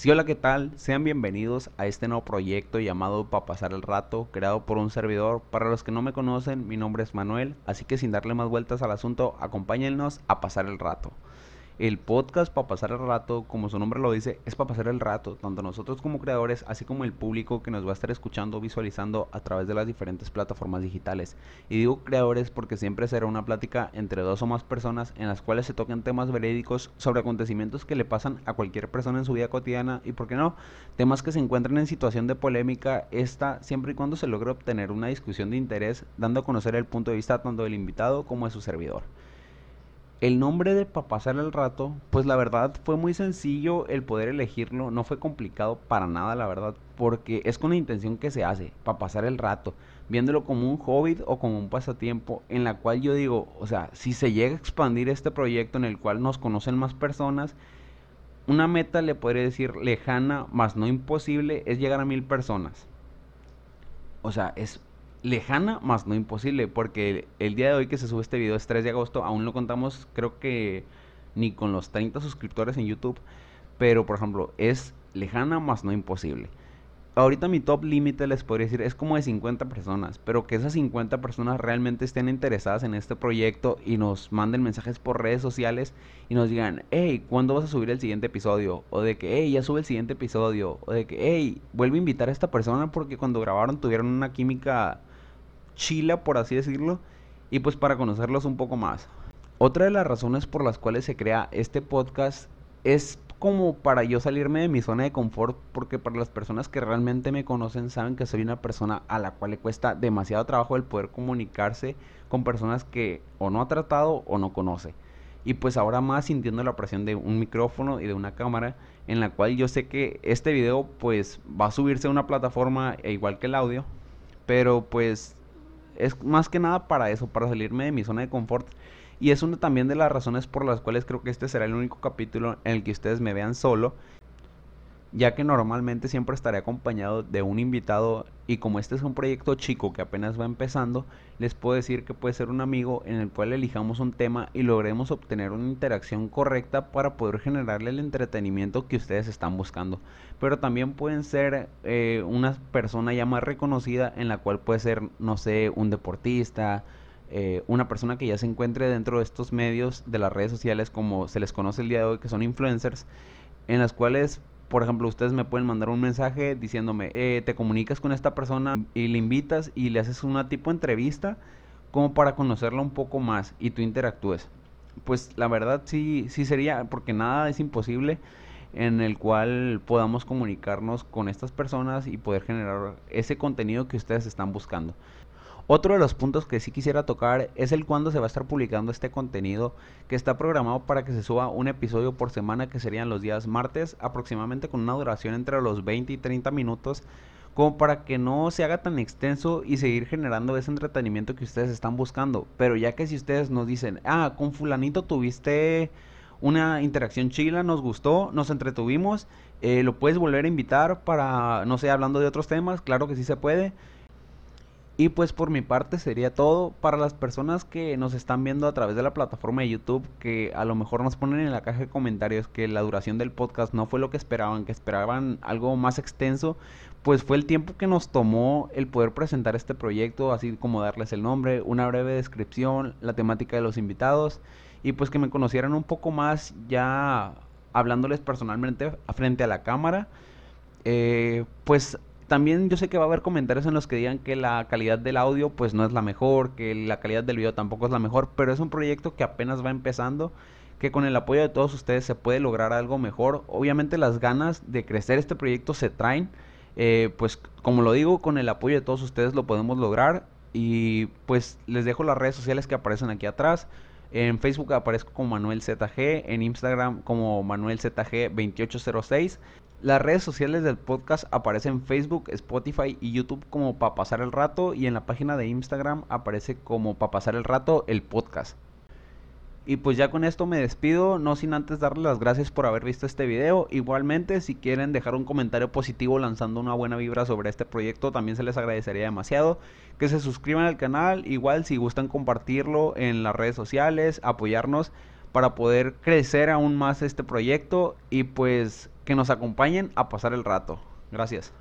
Sí, hola, ¿qué tal? Sean bienvenidos a este nuevo proyecto llamado Pa' Pasar el Rato, creado por un servidor. Para los que no me conocen, mi nombre es Manuel, así que sin darle más vueltas al asunto, acompáñennos a pasar el rato. El podcast para pasar el rato, como su nombre lo dice, es para pasar el rato, tanto nosotros como creadores, así como el público que nos va a estar escuchando, visualizando a través de las diferentes plataformas digitales. Y digo creadores porque siempre será una plática entre dos o más personas en las cuales se toquen temas verídicos sobre acontecimientos que le pasan a cualquier persona en su vida cotidiana y, por qué no, temas que se encuentran en situación de polémica, esta siempre y cuando se logre obtener una discusión de interés, dando a conocer el punto de vista tanto del invitado como de su servidor. El nombre de para pasar el rato, pues la verdad fue muy sencillo el poder elegirlo, no fue complicado para nada la verdad, porque es con la intención que se hace, para pasar el rato, viéndolo como un hobby o como un pasatiempo, en la cual yo digo, o sea, si se llega a expandir este proyecto en el cual nos conocen más personas, una meta le podría decir lejana, más no imposible, es llegar a mil personas. O sea, es lejana, más no imposible, porque el día de hoy que se sube este video es 3 de agosto, aún no contamos, creo que ni con los 30 suscriptores en YouTube, pero por ejemplo, es lejana, más no imposible. Ahorita mi top límite les podría decir es como de 50 personas, pero que esas 50 personas realmente estén interesadas en este proyecto y nos manden mensajes por redes sociales y nos digan, hey, ¿cuándo vas a subir el siguiente episodio? O de que, hey, ya sube el siguiente episodio. O de que, hey, vuelve a invitar a esta persona porque cuando grabaron tuvieron una química chila, por así decirlo, y pues para conocerlos un poco más. Otra de las razones por las cuales se crea este podcast es como para yo salirme de mi zona de confort, porque para las personas que realmente me conocen saben que soy una persona a la cual le cuesta demasiado trabajo el poder comunicarse con personas que o no ha tratado o no conoce. Y pues ahora más sintiendo la presión de un micrófono y de una cámara, en la cual yo sé que este video pues va a subirse a una plataforma e igual que el audio, pero pues es más que nada para eso, para salirme de mi zona de confort. Y es una también de las razones por las cuales creo que este será el único capítulo en el que ustedes me vean solo ya que normalmente siempre estaré acompañado de un invitado y como este es un proyecto chico que apenas va empezando, les puedo decir que puede ser un amigo en el cual elijamos un tema y logremos obtener una interacción correcta para poder generarle el entretenimiento que ustedes están buscando. Pero también pueden ser eh, una persona ya más reconocida en la cual puede ser, no sé, un deportista, eh, una persona que ya se encuentre dentro de estos medios de las redes sociales como se les conoce el día de hoy que son influencers en las cuales por ejemplo, ustedes me pueden mandar un mensaje diciéndome, eh, te comunicas con esta persona y le invitas y le haces una tipo entrevista como para conocerla un poco más y tú interactúes. Pues la verdad sí, sí sería, porque nada es imposible en el cual podamos comunicarnos con estas personas y poder generar ese contenido que ustedes están buscando. Otro de los puntos que sí quisiera tocar es el cuándo se va a estar publicando este contenido que está programado para que se suba un episodio por semana que serían los días martes aproximadamente con una duración entre los 20 y 30 minutos como para que no se haga tan extenso y seguir generando ese entretenimiento que ustedes están buscando. Pero ya que si ustedes nos dicen, ah, con fulanito tuviste una interacción chila, nos gustó, nos entretuvimos, eh, lo puedes volver a invitar para, no sé, hablando de otros temas, claro que sí se puede. Y pues por mi parte sería todo. Para las personas que nos están viendo a través de la plataforma de YouTube, que a lo mejor nos ponen en la caja de comentarios que la duración del podcast no fue lo que esperaban, que esperaban algo más extenso, pues fue el tiempo que nos tomó el poder presentar este proyecto, así como darles el nombre, una breve descripción, la temática de los invitados y pues que me conocieran un poco más ya hablándoles personalmente frente a la cámara. Eh, pues también yo sé que va a haber comentarios en los que digan que la calidad del audio pues no es la mejor, que la calidad del video tampoco es la mejor, pero es un proyecto que apenas va empezando, que con el apoyo de todos ustedes se puede lograr algo mejor. Obviamente las ganas de crecer este proyecto se traen, eh, pues como lo digo, con el apoyo de todos ustedes lo podemos lograr y pues les dejo las redes sociales que aparecen aquí atrás. En Facebook aparezco como Manuel ZG, en Instagram como Manuel ZG 2806. Las redes sociales del podcast aparecen en Facebook, Spotify y YouTube como Pa Pasar el Rato y en la página de Instagram aparece como Pa Pasar el Rato el podcast. Y pues ya con esto me despido, no sin antes darles las gracias por haber visto este video. Igualmente, si quieren dejar un comentario positivo lanzando una buena vibra sobre este proyecto, también se les agradecería demasiado. Que se suscriban al canal, igual si gustan compartirlo en las redes sociales, apoyarnos para poder crecer aún más este proyecto y pues que nos acompañen a pasar el rato. Gracias.